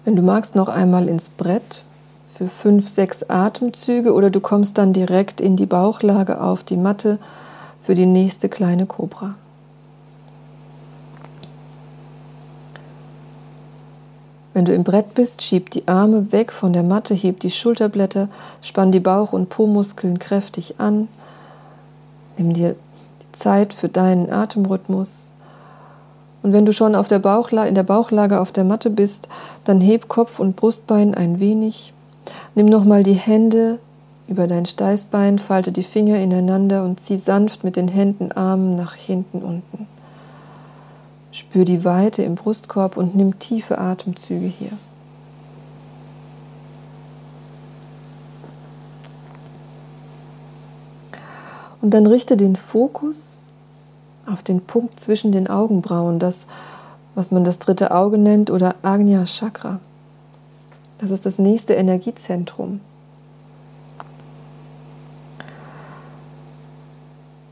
Wenn du magst, noch einmal ins Brett für fünf, sechs Atemzüge oder du kommst dann direkt in die Bauchlage auf die Matte für die nächste kleine Kobra. Wenn du im Brett bist, schieb die Arme weg von der Matte, heb die Schulterblätter, spann die Bauch- und Po-Muskeln kräftig an. Nimm dir Zeit für deinen Atemrhythmus. Und wenn du schon auf der in der Bauchlage auf der Matte bist, dann heb Kopf und Brustbein ein wenig. Nimm nochmal die Hände über dein Steißbein, falte die Finger ineinander und zieh sanft mit den Händen, Armen nach hinten unten. Spür die Weite im Brustkorb und nimm tiefe Atemzüge hier. Und dann richte den Fokus auf den Punkt zwischen den Augenbrauen, das, was man das dritte Auge nennt oder Agnya Chakra. Das ist das nächste Energiezentrum.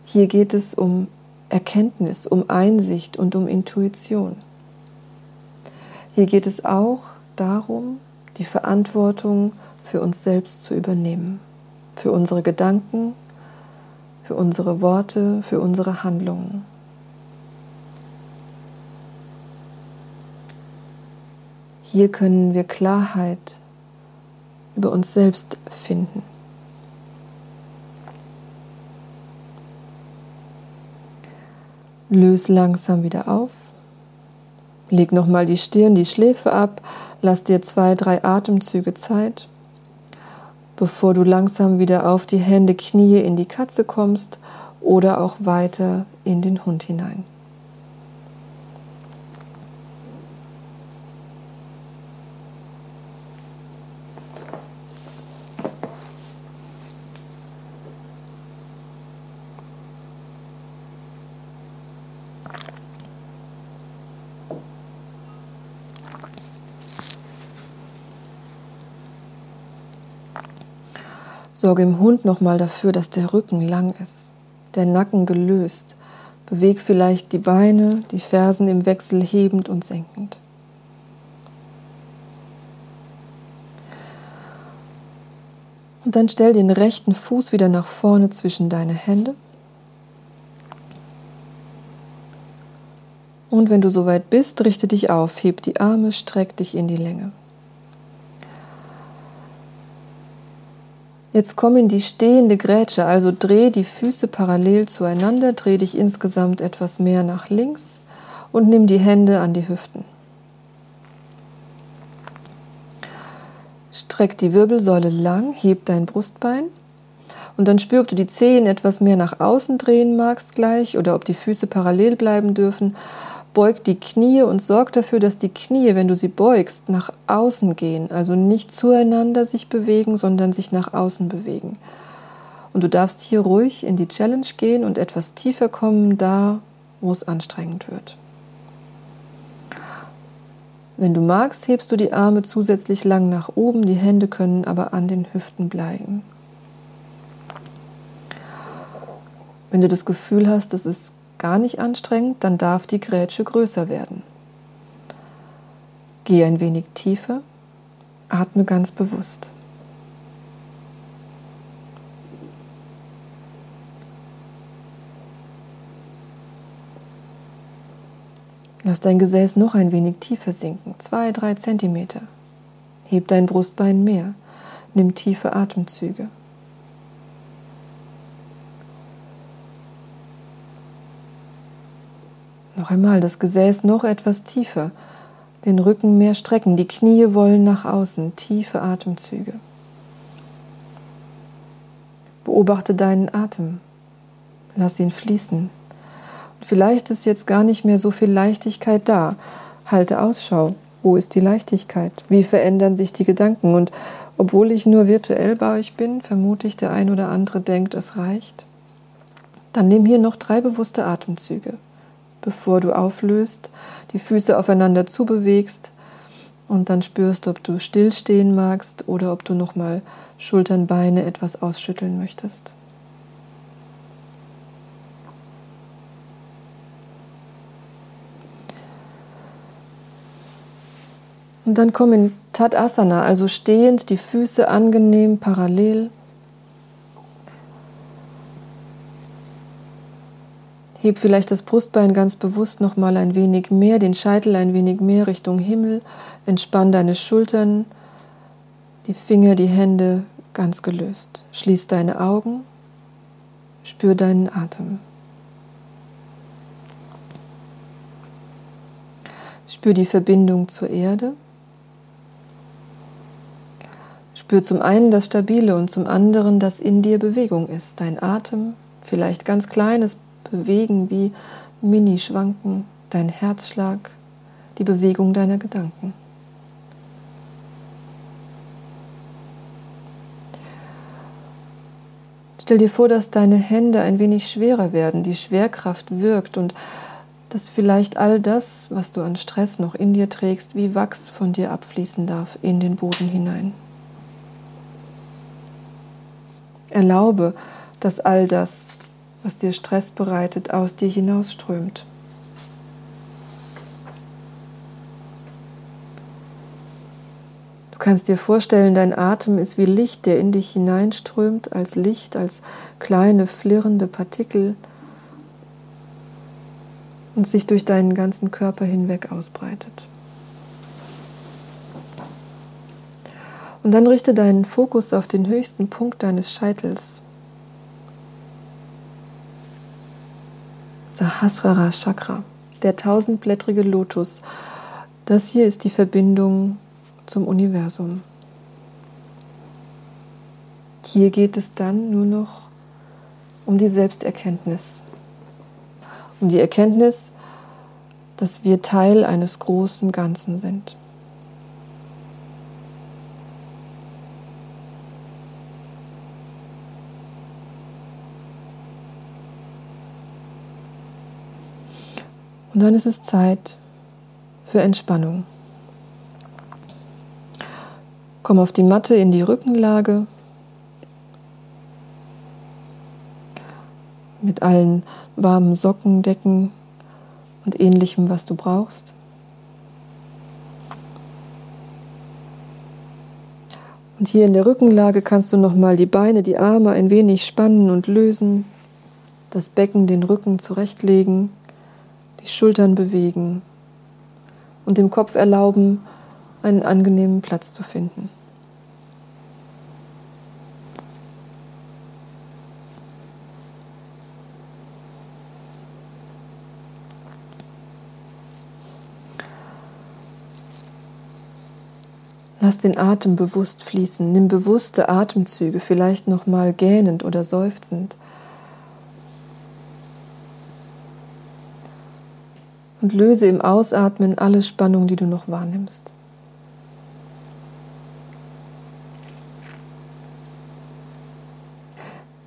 Hier geht es um Erkenntnis, um Einsicht und um Intuition. Hier geht es auch darum, die Verantwortung für uns selbst zu übernehmen, für unsere Gedanken, für unsere Worte, für unsere Handlungen. Hier können wir Klarheit über uns selbst finden. Löse langsam wieder auf. Leg nochmal die Stirn, die Schläfe ab. Lass dir zwei, drei Atemzüge Zeit, bevor du langsam wieder auf die Hände, Knie in die Katze kommst oder auch weiter in den Hund hinein. Sorge im Hund nochmal dafür, dass der Rücken lang ist, der Nacken gelöst. Beweg vielleicht die Beine, die Fersen im Wechsel hebend und senkend. Und dann stell den rechten Fuß wieder nach vorne zwischen deine Hände. Und wenn du soweit bist, richte dich auf, heb die Arme, streck dich in die Länge. Jetzt komm in die stehende Grätsche, also dreh die Füße parallel zueinander, dreh dich insgesamt etwas mehr nach links und nimm die Hände an die Hüften. Streck die Wirbelsäule lang, heb dein Brustbein. Und dann spür, ob du die Zehen etwas mehr nach außen drehen magst gleich oder ob die Füße parallel bleiben dürfen Beug die Knie und sorg dafür, dass die Knie, wenn du sie beugst, nach außen gehen, also nicht zueinander sich bewegen, sondern sich nach außen bewegen. Und du darfst hier ruhig in die Challenge gehen und etwas tiefer kommen, da wo es anstrengend wird. Wenn du magst, hebst du die Arme zusätzlich lang nach oben, die Hände können aber an den Hüften bleiben. Wenn du das Gefühl hast, das ist gar nicht anstrengend, dann darf die Grätsche größer werden. Geh ein wenig tiefer, atme ganz bewusst. Lass dein Gesäß noch ein wenig tiefer sinken, zwei, drei Zentimeter. Heb dein Brustbein mehr, nimm tiefe Atemzüge. Noch einmal das Gesäß noch etwas tiefer, den Rücken mehr strecken, die Knie wollen nach außen, tiefe Atemzüge. Beobachte deinen Atem, lass ihn fließen. Und vielleicht ist jetzt gar nicht mehr so viel Leichtigkeit da. Halte Ausschau. Wo ist die Leichtigkeit? Wie verändern sich die Gedanken? Und obwohl ich nur virtuell bei euch bin, vermute ich, der ein oder andere denkt, es reicht. Dann nimm hier noch drei bewusste Atemzüge bevor du auflöst, die Füße aufeinander zubewegst und dann spürst, ob du stillstehen magst oder ob du nochmal Schultern, Beine etwas ausschütteln möchtest. Und dann komm in Tadasana, also stehend, die Füße angenehm parallel. Heb vielleicht das Brustbein ganz bewusst noch mal ein wenig mehr, den Scheitel ein wenig mehr Richtung Himmel. Entspann deine Schultern, die Finger, die Hände ganz gelöst. Schließ deine Augen, spür deinen Atem. Spür die Verbindung zur Erde. Spür zum einen das Stabile und zum anderen, dass in dir Bewegung ist. Dein Atem, vielleicht ganz kleines bewegen wie Mini-Schwanken, dein Herzschlag, die Bewegung deiner Gedanken. Stell dir vor, dass deine Hände ein wenig schwerer werden, die Schwerkraft wirkt und dass vielleicht all das, was du an Stress noch in dir trägst, wie Wachs von dir abfließen darf in den Boden hinein. Erlaube, dass all das, was dir Stress bereitet, aus dir hinausströmt. Du kannst dir vorstellen, dein Atem ist wie Licht, der in dich hineinströmt, als Licht, als kleine flirrende Partikel und sich durch deinen ganzen Körper hinweg ausbreitet. Und dann richte deinen Fokus auf den höchsten Punkt deines Scheitels. Sahasrara Chakra, der tausendblättrige Lotus. Das hier ist die Verbindung zum Universum. Hier geht es dann nur noch um die Selbsterkenntnis. Um die Erkenntnis, dass wir Teil eines großen Ganzen sind. Und dann ist es Zeit für Entspannung. Komm auf die Matte in die Rückenlage mit allen warmen Socken, Decken und ähnlichem, was du brauchst. Und hier in der Rückenlage kannst du nochmal die Beine, die Arme ein wenig spannen und lösen, das Becken, den Rücken zurechtlegen die Schultern bewegen und dem Kopf erlauben, einen angenehmen Platz zu finden. Lass den Atem bewusst fließen, nimm bewusste Atemzüge, vielleicht noch mal gähnend oder seufzend. Und löse im Ausatmen alle Spannung, die du noch wahrnimmst.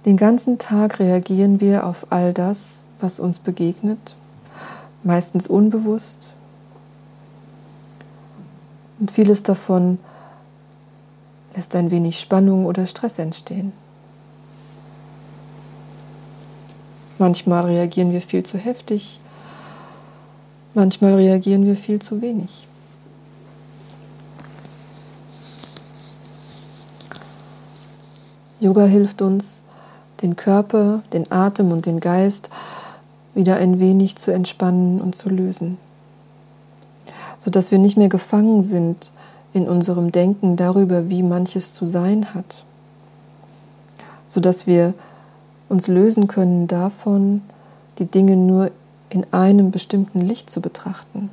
Den ganzen Tag reagieren wir auf all das, was uns begegnet, meistens unbewusst. Und vieles davon lässt ein wenig Spannung oder Stress entstehen. Manchmal reagieren wir viel zu heftig, Manchmal reagieren wir viel zu wenig. Yoga hilft uns, den Körper, den Atem und den Geist wieder ein wenig zu entspannen und zu lösen, sodass wir nicht mehr gefangen sind in unserem Denken darüber, wie manches zu sein hat, sodass wir uns lösen können davon, die Dinge nur in einem bestimmten Licht zu betrachten.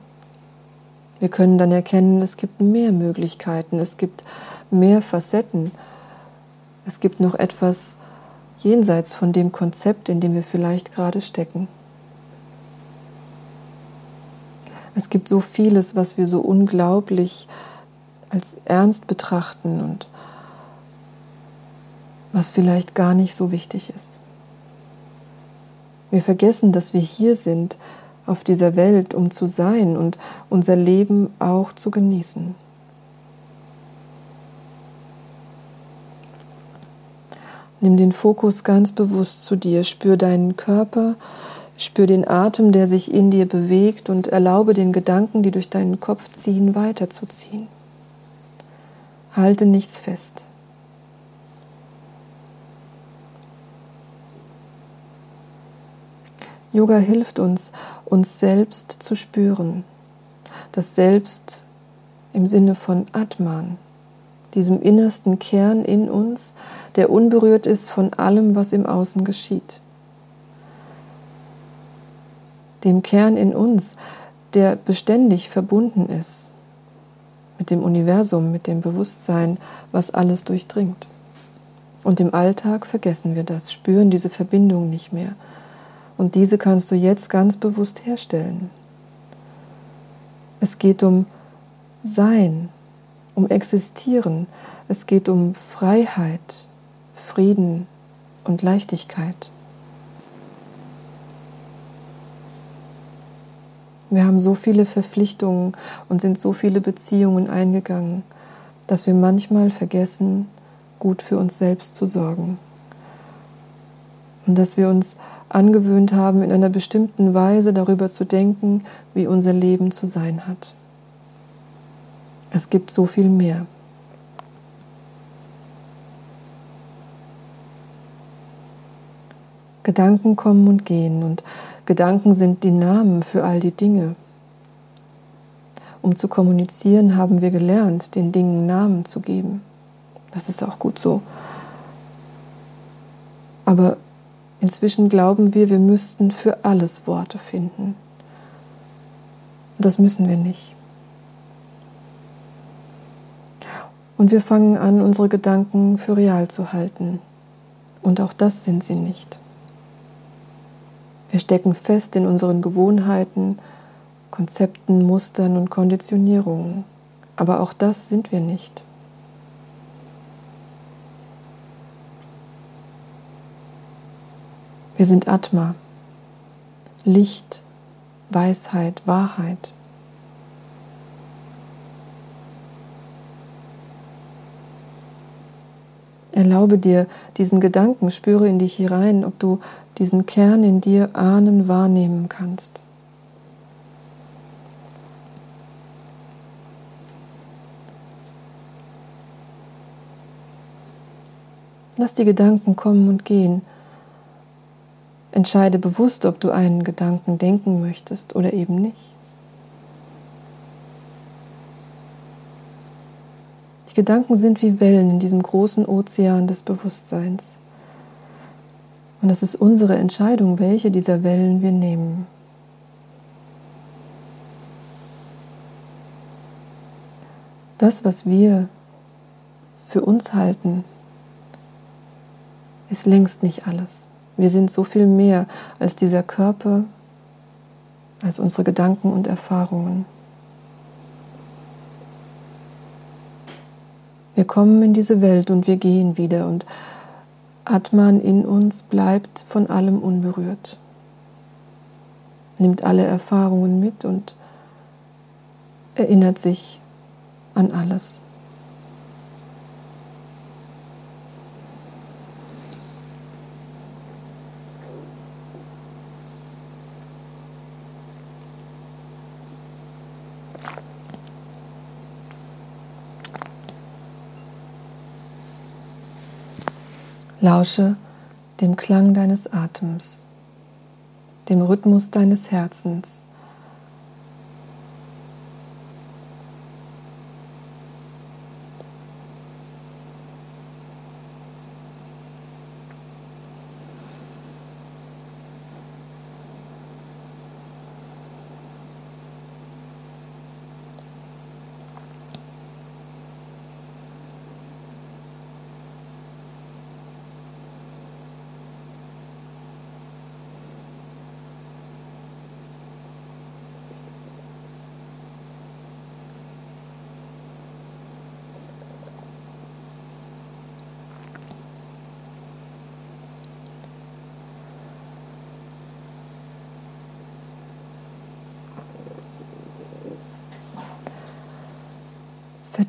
Wir können dann erkennen, es gibt mehr Möglichkeiten, es gibt mehr Facetten, es gibt noch etwas jenseits von dem Konzept, in dem wir vielleicht gerade stecken. Es gibt so vieles, was wir so unglaublich als ernst betrachten und was vielleicht gar nicht so wichtig ist. Wir vergessen, dass wir hier sind auf dieser Welt, um zu sein und unser Leben auch zu genießen. Nimm den Fokus ganz bewusst zu dir, spür deinen Körper, spür den Atem, der sich in dir bewegt und erlaube den Gedanken, die durch deinen Kopf ziehen, weiterzuziehen. Halte nichts fest. Yoga hilft uns, uns selbst zu spüren. Das Selbst im Sinne von Atman, diesem innersten Kern in uns, der unberührt ist von allem, was im Außen geschieht. Dem Kern in uns, der beständig verbunden ist mit dem Universum, mit dem Bewusstsein, was alles durchdringt. Und im Alltag vergessen wir das, spüren diese Verbindung nicht mehr. Und diese kannst du jetzt ganz bewusst herstellen. Es geht um Sein, um Existieren. Es geht um Freiheit, Frieden und Leichtigkeit. Wir haben so viele Verpflichtungen und sind so viele Beziehungen eingegangen, dass wir manchmal vergessen, gut für uns selbst zu sorgen. Und dass wir uns angewöhnt haben, in einer bestimmten Weise darüber zu denken, wie unser Leben zu sein hat. Es gibt so viel mehr. Gedanken kommen und gehen und Gedanken sind die Namen für all die Dinge. Um zu kommunizieren, haben wir gelernt, den Dingen Namen zu geben. Das ist auch gut so. Aber Inzwischen glauben wir, wir müssten für alles Worte finden. Das müssen wir nicht. Und wir fangen an, unsere Gedanken für real zu halten. Und auch das sind sie nicht. Wir stecken fest in unseren Gewohnheiten, Konzepten, Mustern und Konditionierungen. Aber auch das sind wir nicht. Wir sind Atma, Licht, Weisheit, Wahrheit. Erlaube dir diesen Gedanken, spüre in dich hinein, ob du diesen Kern in dir ahnen, wahrnehmen kannst. Lass die Gedanken kommen und gehen. Entscheide bewusst, ob du einen Gedanken denken möchtest oder eben nicht. Die Gedanken sind wie Wellen in diesem großen Ozean des Bewusstseins. Und es ist unsere Entscheidung, welche dieser Wellen wir nehmen. Das, was wir für uns halten, ist längst nicht alles. Wir sind so viel mehr als dieser Körper, als unsere Gedanken und Erfahrungen. Wir kommen in diese Welt und wir gehen wieder und Atman in uns bleibt von allem unberührt, nimmt alle Erfahrungen mit und erinnert sich an alles. Lausche dem Klang deines Atems, dem Rhythmus deines Herzens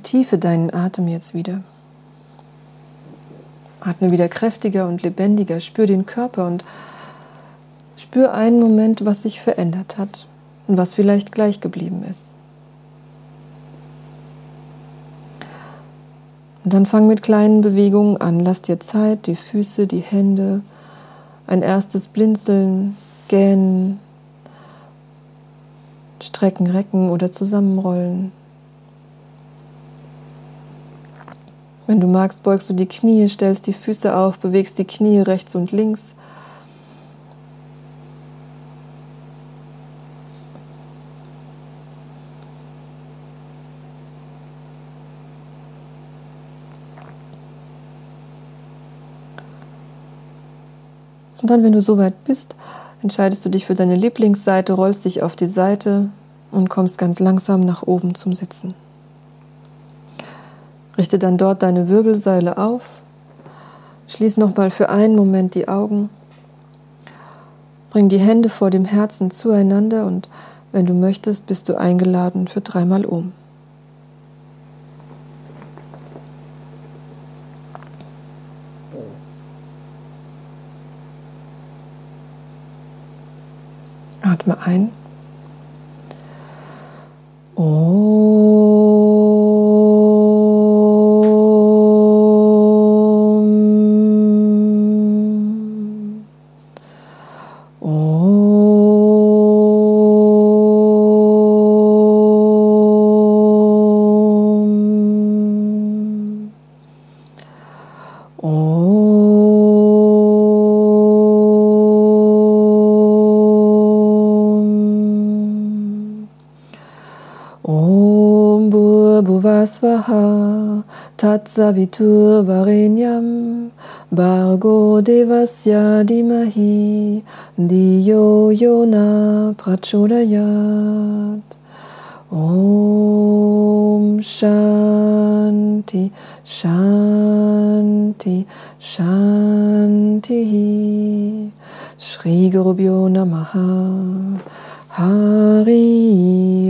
Vertiefe deinen Atem jetzt wieder. Atme wieder kräftiger und lebendiger. Spür den Körper und spür einen Moment, was sich verändert hat und was vielleicht gleich geblieben ist. Und dann fang mit kleinen Bewegungen an. Lass dir Zeit, die Füße, die Hände, ein erstes Blinzeln, Gähnen, Strecken, Recken oder Zusammenrollen. Wenn du magst, beugst du die Knie, stellst die Füße auf, bewegst die Knie rechts und links. Und dann, wenn du soweit bist, entscheidest du dich für deine Lieblingsseite, rollst dich auf die Seite und kommst ganz langsam nach oben zum Sitzen. Richte dann dort deine Wirbelsäule auf. Schließ nochmal für einen Moment die Augen. Bring die Hände vor dem Herzen zueinander und wenn du möchtest, bist du eingeladen für dreimal um. Atme ein. Swaha Tatsavitur Varenyam Bargo Devasya Dimahi Diyo Yona Prachodayat. Om Shanti Shanti Shanti. Shri Gurubhyo Namaha. Hari